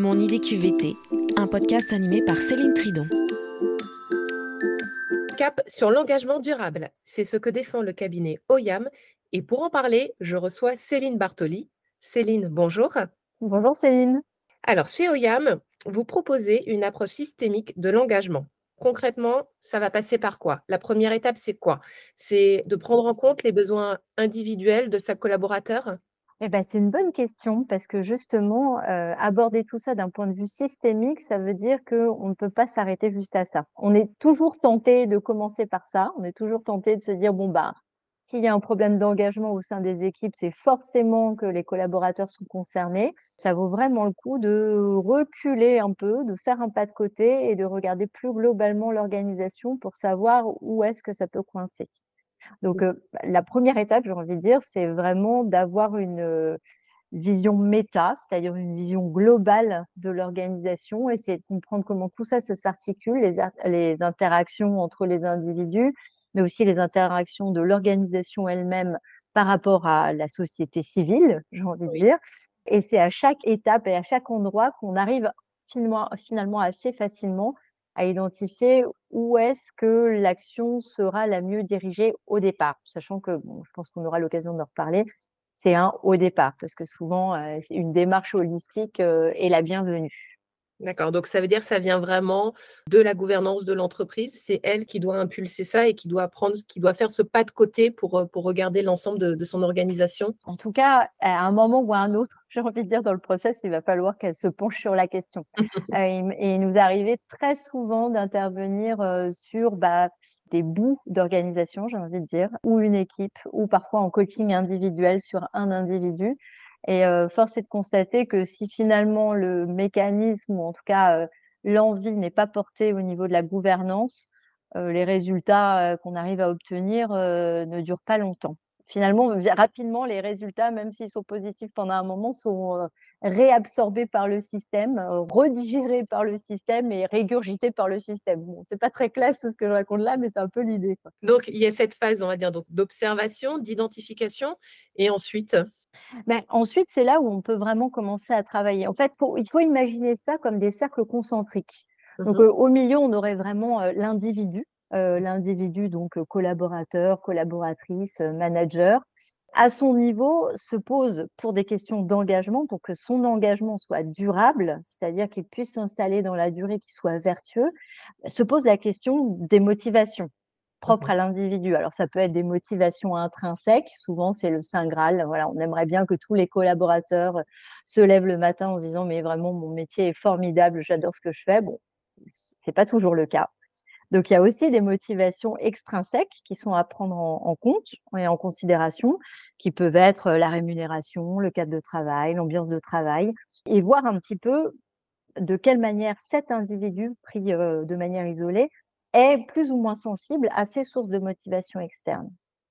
Mon idée QVT, un podcast animé par Céline Tridon. Cap sur l'engagement durable, c'est ce que défend le cabinet OYAM. Et pour en parler, je reçois Céline Bartoli. Céline, bonjour. Bonjour Céline. Alors, chez OYAM, vous proposez une approche systémique de l'engagement. Concrètement, ça va passer par quoi? La première étape, c'est quoi? C'est de prendre en compte les besoins individuels de sa collaborateur? Eh ben, c'est une bonne question parce que justement, euh, aborder tout ça d'un point de vue systémique, ça veut dire qu'on ne peut pas s'arrêter juste à ça. On est toujours tenté de commencer par ça. On est toujours tenté de se dire, bon, bah, s'il y a un problème d'engagement au sein des équipes, c'est forcément que les collaborateurs sont concernés. Ça vaut vraiment le coup de reculer un peu, de faire un pas de côté et de regarder plus globalement l'organisation pour savoir où est-ce que ça peut coincer. Donc, euh, la première étape, j'ai envie de dire, c'est vraiment d'avoir une vision méta, c'est-à-dire une vision globale de l'organisation, essayer de comprendre comment tout ça, s'articule, les, les interactions entre les individus, mais aussi les interactions de l'organisation elle-même par rapport à la société civile, j'ai envie de dire. Et c'est à chaque étape et à chaque endroit qu'on arrive finalement, finalement assez facilement à identifier où est-ce que l'action sera la mieux dirigée au départ, sachant que bon, je pense qu'on aura l'occasion de reparler. C'est un au départ, parce que souvent, euh, une démarche holistique euh, est la bienvenue. D'accord, donc ça veut dire que ça vient vraiment de la gouvernance de l'entreprise. C'est elle qui doit impulser ça et qui doit prendre, qui doit faire ce pas de côté pour, euh, pour regarder l'ensemble de, son organisation? En tout cas, à un moment ou à un autre, j'ai envie de dire dans le process, il va falloir qu'elle se penche sur la question. Euh, et, il nous arrivait très souvent d'intervenir euh, sur bah, des bouts d'organisation, j'ai envie de dire, ou une équipe, ou parfois en coaching individuel sur un individu. Et euh, force est de constater que si finalement le mécanisme, ou en tout cas euh, l'envie n'est pas portée au niveau de la gouvernance, euh, les résultats qu'on arrive à obtenir ne durent pas longtemps. Finalement, rapidement, les résultats, même s'ils sont positifs pendant un moment, sont réabsorbés par le système, redigérés par le système et régurgités par le système. Bon, c'est pas très classe ce que je raconte là, mais c'est un peu l'idée. Donc, il y a cette phase, on va dire, d'observation, d'identification, et ensuite ben, ensuite, c'est là où on peut vraiment commencer à travailler. En fait, il faut imaginer ça comme des cercles concentriques. Donc, mmh au milieu, on aurait vraiment l'individu, l'individu donc collaborateur, collaboratrice, manager. À son niveau, se pose pour des questions d'engagement, pour que son engagement soit durable, c'est-à-dire qu'il puisse s'installer dans la durée, qu'il soit vertueux, se pose la question des motivations propre à l'individu. Alors, ça peut être des motivations intrinsèques. Souvent, c'est le Saint Graal. Voilà, on aimerait bien que tous les collaborateurs se lèvent le matin en se disant, mais vraiment, mon métier est formidable, j'adore ce que je fais. Bon, c'est pas toujours le cas. Donc, il y a aussi des motivations extrinsèques qui sont à prendre en, compte et en considération, qui peuvent être la rémunération, le cadre de travail, l'ambiance de travail, et voir un petit peu de quelle manière cet individu, pris de manière isolée, est plus ou moins sensible à ces sources de motivation externe.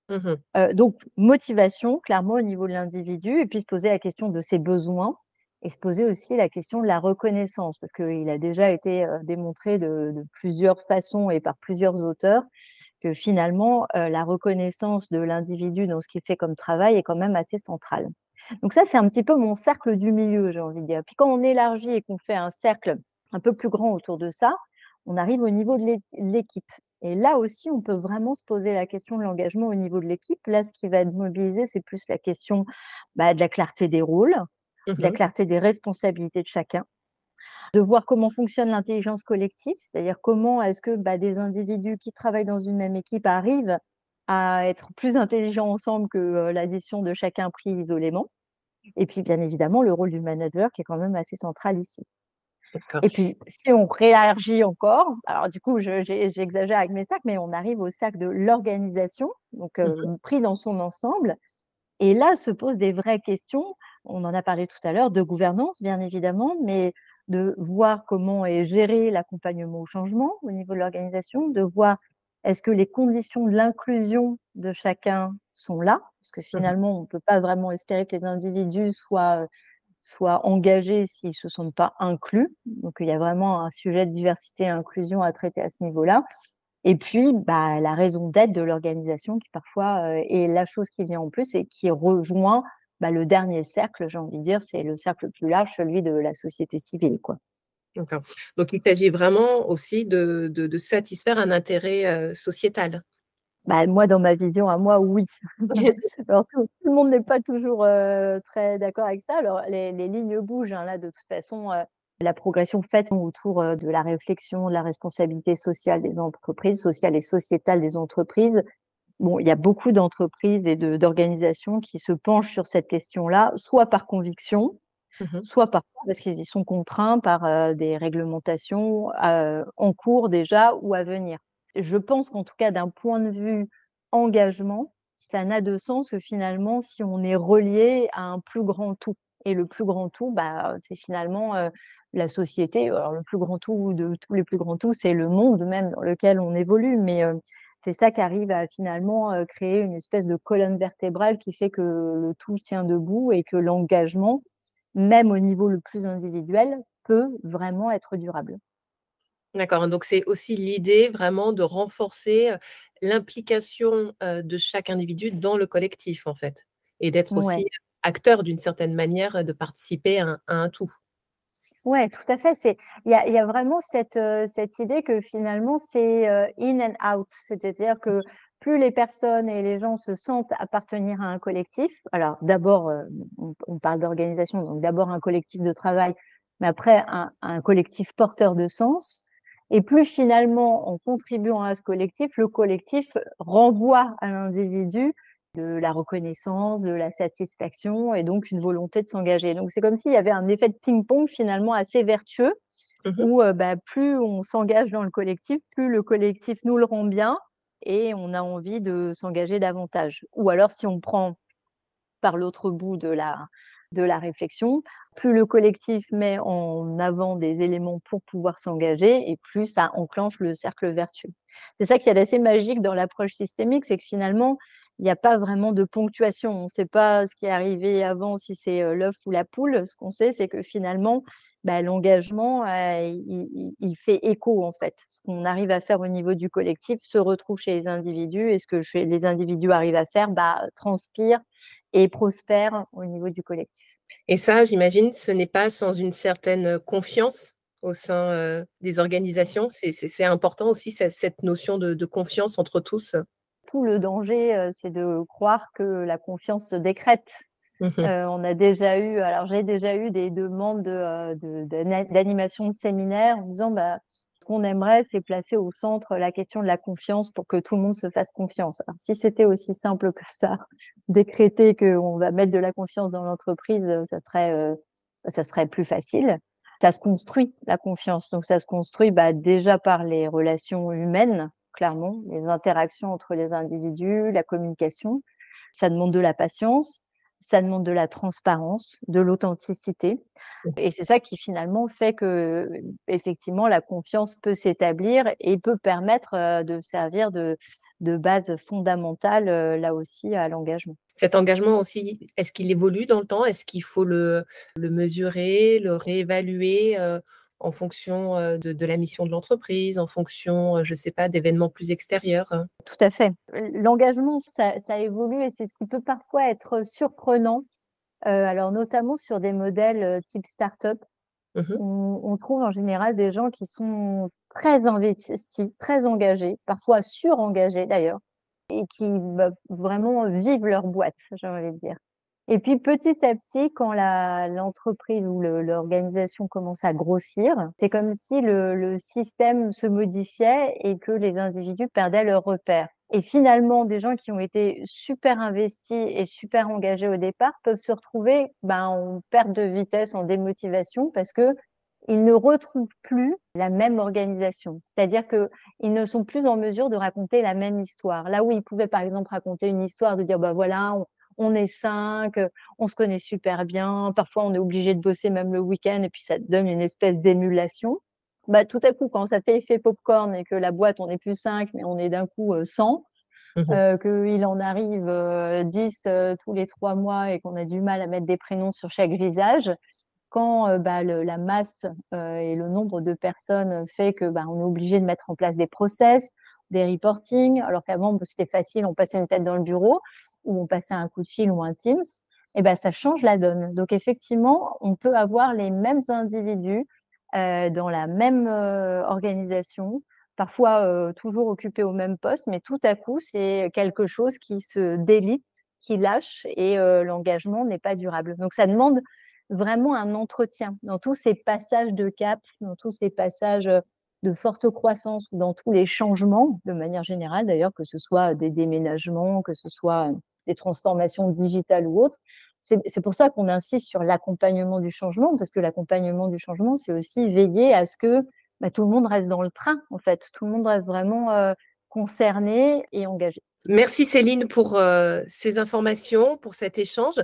Mmh euh, donc, motivation, clairement, au niveau de l'individu, et puis se poser la question de ses besoins, et se poser aussi la question de la reconnaissance, parce qu'il a déjà été démontré de, plusieurs façons et par plusieurs auteurs que finalement, la reconnaissance de l'individu dans ce qu'il fait comme travail est quand même assez centrale. Donc ça, c'est un petit peu mon cercle du milieu, j'ai envie de dire. Puis quand on élargit et qu'on fait un cercle un peu plus grand autour de ça, on arrive au niveau de l'équipe. Et là aussi, on peut vraiment se poser la question de l'engagement au niveau de l'équipe. Là, ce qui va être mobilisé, c'est plus la question bah, de la clarté des rôles, de la clarté des responsabilités de chacun, de voir comment fonctionne l'intelligence collective, c'est-à-dire comment est-ce que bah, des individus qui travaillent dans une même équipe arrivent à être plus intelligents ensemble que euh, l'addition de chacun pris isolément. Et puis, bien évidemment, le rôle du manager qui est quand même assez central ici. Et puis, si on réagit encore, alors du coup, j'exagère avec mes sacs, mais on arrive au sac de l'organisation, donc mmh pris dans son ensemble. Et là se posent des vraies questions. On en a parlé tout à l'heure de gouvernance, bien évidemment, mais de voir comment est géré l'accompagnement au changement au niveau de l'organisation, de voir est-ce que les conditions de l'inclusion de chacun sont là, parce que mmh finalement, on ne peut pas vraiment espérer que les individus soient soient engagés s'ils ne se sentent pas inclus. Donc, il y a vraiment un sujet de diversité et inclusion à traiter à ce niveau-là. Et puis, bah, la raison d'être de l'organisation qui parfois euh, est la chose qui vient en plus et qui rejoint bah, le dernier cercle, j'ai envie de dire, c'est le cercle plus large, celui de la société civile, quoi. D'accord. Donc il s'agit vraiment aussi de de satisfaire un intérêt, sociétal? Bah, moi, dans ma vision à moi, oui. Alors tout tout le monde n'est pas toujours, très d'accord avec ça. Alors les les lignes bougent, hein, là, de toute façon, la progression faite autour, de la réflexion, de la responsabilité sociale des entreprises, sociale et sociétale des entreprises. Bon, il y a beaucoup d'entreprises et de d'organisations qui se penchent sur cette question-là, soit par conviction, Mmh soit parce qu'ils y sont contraints par, heu, des réglementations, heu, en cours déjà ou à venir. Je pense qu'en tout cas d'un point de vue engagement, ça n'a de sens que finalement si on est relié à un plus grand tout et le plus grand tout, bah, c'est finalement, heu, la société. Alors le plus grand tout de tous les plus grands tout, c'est le monde même dans lequel on évolue, mais, c'est ça qui arrive à finalement, créer une espèce de colonne vertébrale qui fait que le tout tient debout et que l'engagement, même au niveau le plus individuel, peut vraiment être durable. D'accord, donc c'est aussi l'idée vraiment de renforcer, l'implication, de chaque individu dans le collectif, en fait et d'être Ouais. aussi acteur d'une certaine manière, de participer à un à un tout. Ouais, tout à fait. C'est il y a il y a vraiment cette, heu, cette idée que finalement c'est, heu, in and out. C'est-à-dire que plus les personnes et les gens se sentent appartenir à un collectif, alors d'abord, on on parle d'organisation, donc d'abord un collectif de travail, mais après un un collectif porteur de sens et plus finalement en contribuant à ce collectif, le collectif renvoie à l'individu de la reconnaissance, de la satisfaction et donc une volonté de s'engager. Donc c'est comme s'il y avait un effet de ping-pong finalement assez vertueux Mmh où, heu, bah, plus on s'engage dans le collectif, plus le collectif nous le rend bien et on a envie de s'engager davantage. Ou alors si on prend par l'autre bout de la de la réflexion, plus le collectif met en avant des éléments pour pouvoir s'engager et plus ça enclenche le cercle vertueux. C'est ça qui est assez magique dans l'approche systémique, c'est que finalement, il n'y a pas vraiment de ponctuation. On ne sait pas ce qui est arrivé avant, si c'est, l'œuf ou la poule. Ce qu'on sait, c'est que finalement, bah, l'engagement, il fait écho, en fait. Ce qu'on arrive à faire au niveau du collectif se retrouve chez les individus et ce que les individus arrivent à faire, bah, transpire et prospère au niveau du collectif. et ça, j'imagine, ce n'est pas sans une certaine, confiance au sein, des organisations? C'est important aussi ce cette notion de confiance entre tous? Tout le danger, heu, c'est de croire que la confiance se décrète. Mmh mh. Heu, on a déjà eu alors j'ai déjà eu des demandes de, heu, de d'animation de séminaires en disant: «Bah, ce qu'on aimerait, c'est placer au centre la question de la confiance pour que tout le monde se fasse confiance». Alors si c'était aussi simple que ça, décréter qu'on va mettre de la confiance dans l'entreprise, ça serait, ça serait plus facile. Ça se construit la confiance, donc ça se construit, bah, déjà par les relations humaines, clairement, les interactions entre les individus, la communication. Ça demande de la patience, ça demande de la transparence, de l'authenticité et c'est ça qui finalement fait que, effectivement, la confiance peut s'établir et peut permettre, heu, de servir de de base fondamentale, heu, là aussi à l'engagement. Cet engagement aussi, est-ce qu'il évolue dans le temps? Est-ce qu'il faut le le mesurer, le réévaluer, heu, en fonction, de de la mission de l'entreprise, en fonction, je ne sais pas, d'événements plus extérieurs, heu? Tout à fait. l'engagement, ça ça évolue et c'est ce qui peut parfois être surprenant, alors notamment sur des modèles, type start-up. Mmh mh. On on trouve en général des gens qui sont très investis, très engagés, parfois surengagés d'ailleurs et qui, bah, vraiment vivent leur boîte, j'ai envie de dire. Et puis petit à petit, quand l'entreprise ou l'organisation commence à grossir, c'est comme si le système se modifiait et que les individus perdaient leurs repères. Et finalement, des gens qui ont été super investis et super engagés au départ peuvent se retrouver, ben, en perte de vitesse, en démotivation parce qu'ils ne retrouvent plus la même organisation. C'est-à-dire qu'ils ne sont plus en mesure de raconter la même histoire. Là où ils pouvaient, par exemple, raconter une histoire de dire: «Bah, voilà, on est 5, heu, on se connaît super bien, parfois on est obligé de bosser même le week-end et puis ça te donne une espèce d'émulation. Bah, tout à coup, quand ça fait effet popcorn et que la boîte, on n'est plus 5 mais on est d'un coup, heu, 100, Mmh mh. heu, qu'il en arrive, heu, 10, heu, tous les 3 mois et qu'on a du mal à mettre des prénoms sur chaque visage. Quand, bah, le la masse, et le nombre de personnes fait que, bah, on est obligé de mettre en place des process, des reporting, alors qu'avant, bah, c'était facile, on passait une tête dans le bureau ou on passait un coup de fil ou un Teams eh ben, ça change la donne. Donc effectivement, on peut avoir les mêmes individus dans la même organisation, parfois toujours occupés au même poste, mais tout à coup, c'est quelque chose qui se délite, qui lâche et l'engagement n'est pas durable. Donc ça demande vraiment un entretien dans tous ces passages de cap, dans tous ces passages de forte croissance ou dans tous les changements, de manière générale d'ailleurs, que ce soit des déménagements, que ce soit des transformations digitales ou autres. C'est pour ça qu'on insiste sur l'accompagnement du changement, parce que l'accompagnement du changement, c'est aussi veiller à ce que bah, tout le monde reste dans le train, en fait. Tout le monde reste vraiment concerné et engagé. Merci Céline pour ces informations, pour cet échange.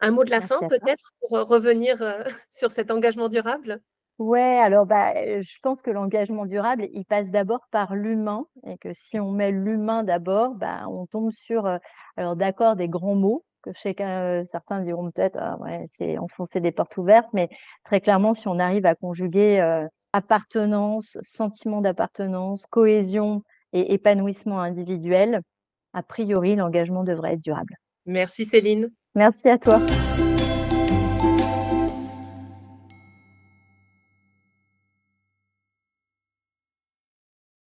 Un mot de la fin peut-être pour revenir sur cet engagement durable? Ouais, alors bah, je pense que l'engagement durable, il passe d'abord par l'humain et que si on met l'humain d'abord, bah, on tombe sur, alors d'accord, des grands mots que certains diront peut-être, «Ah ouais, c'est enfoncer des portes ouvertes, mais très clairement, si on arrive à conjuguer appartenance, sentiment d'appartenance, cohésion et épanouissement individuel, a priori, l'engagement devrait être durable. Merci Céline. Merci à toi.